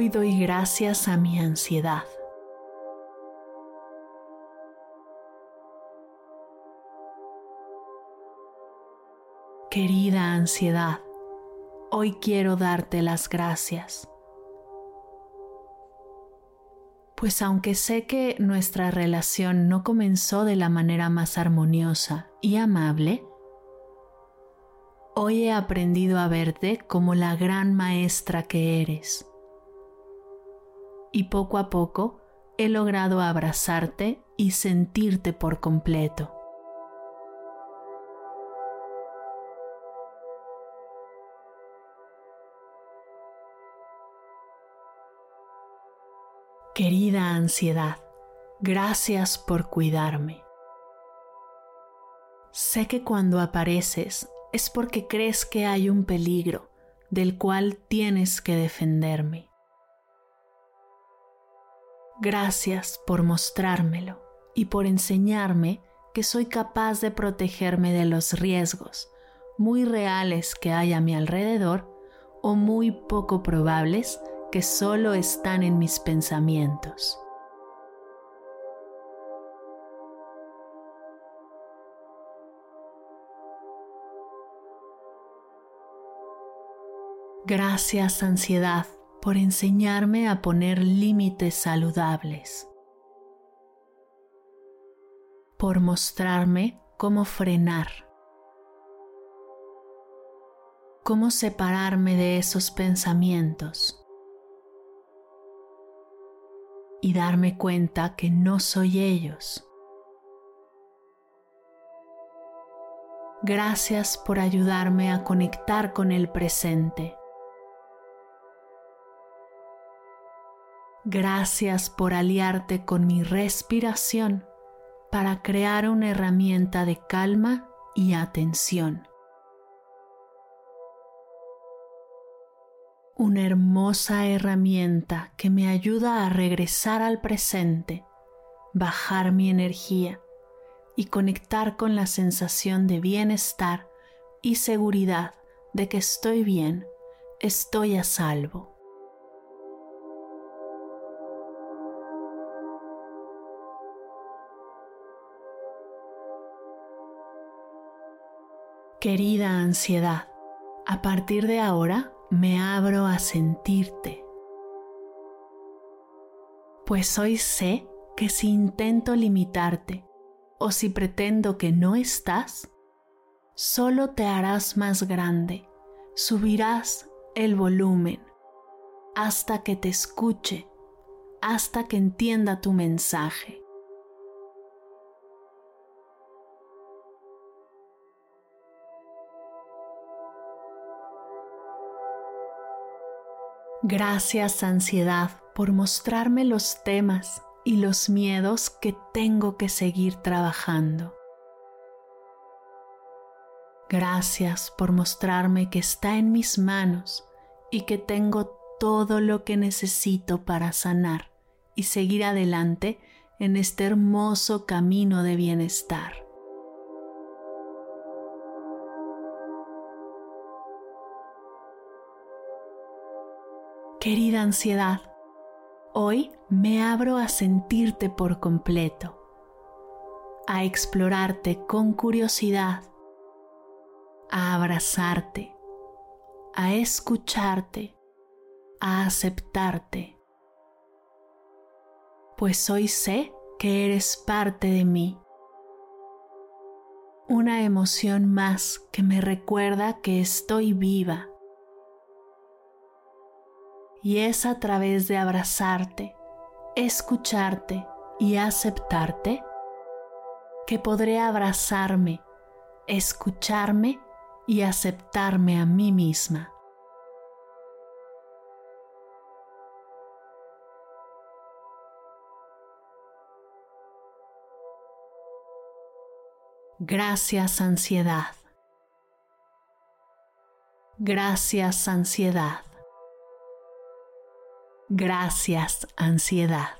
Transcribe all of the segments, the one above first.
Hoy doy gracias a mi ansiedad. Querida ansiedad, hoy quiero darte las gracias. Pues aunque sé que nuestra relación no comenzó de la manera más armoniosa y amable, hoy he aprendido a verte como la gran maestra que eres y poco a poco he logrado abrazarte y sentirte por completo. Querida ansiedad, gracias por cuidarme. Sé que cuando apareces es porque crees que hay un peligro del cual tienes que defenderme. Gracias por mostrármelo y por enseñarme que soy capaz de protegerme de los riesgos muy reales que hay a mi alrededor o muy poco probables que solo están en mis pensamientos. Gracias ansiedad por enseñarme a poner límites saludables, por mostrarme cómo frenar, cómo separarme de esos pensamientos. Y darme cuenta que no soy ellos. Gracias por ayudarme a conectar con el presente Gracias por aliarte con mi respiración para crear una herramienta de calma y atención. Una hermosa herramienta que me ayuda a regresar al presente, bajar mi energía y conectar con la sensación de bienestar y seguridad de que estoy bien, estoy a salvo. Querida ansiedad, a partir de ahora me abro a sentirte. Pues hoy sé que si intento limitarte o si pretendo que no estás, solo te harás más grande, subirás el volumen hasta que te escuche, hasta que entienda tu mensaje. Gracias ansiedad por mostrarme los temas y los miedos que tengo que seguir trabajando. Gracias por mostrarme que está en mis manos y que tengo todo lo que necesito para sanar y seguir adelante en este hermoso camino de bienestar. Querida ansiedad, hoy me abro a sentirte por completo, a explorarte con curiosidad, a abrazarte, a escucharte, a aceptarte, pues hoy sé que eres parte de mí. Una emoción más que me recuerda que estoy viva y es a través de abrazarte, escucharte y aceptarte que podré abrazarme escucharme y aceptarme a mí misma. Gracias ansiedad. Gracias ansiedad. Gracias ansiedad.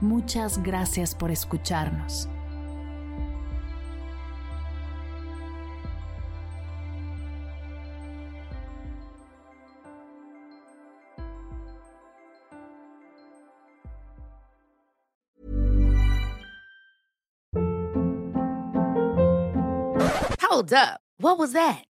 Muchas gracias por escucharnos. Hold up. What was that?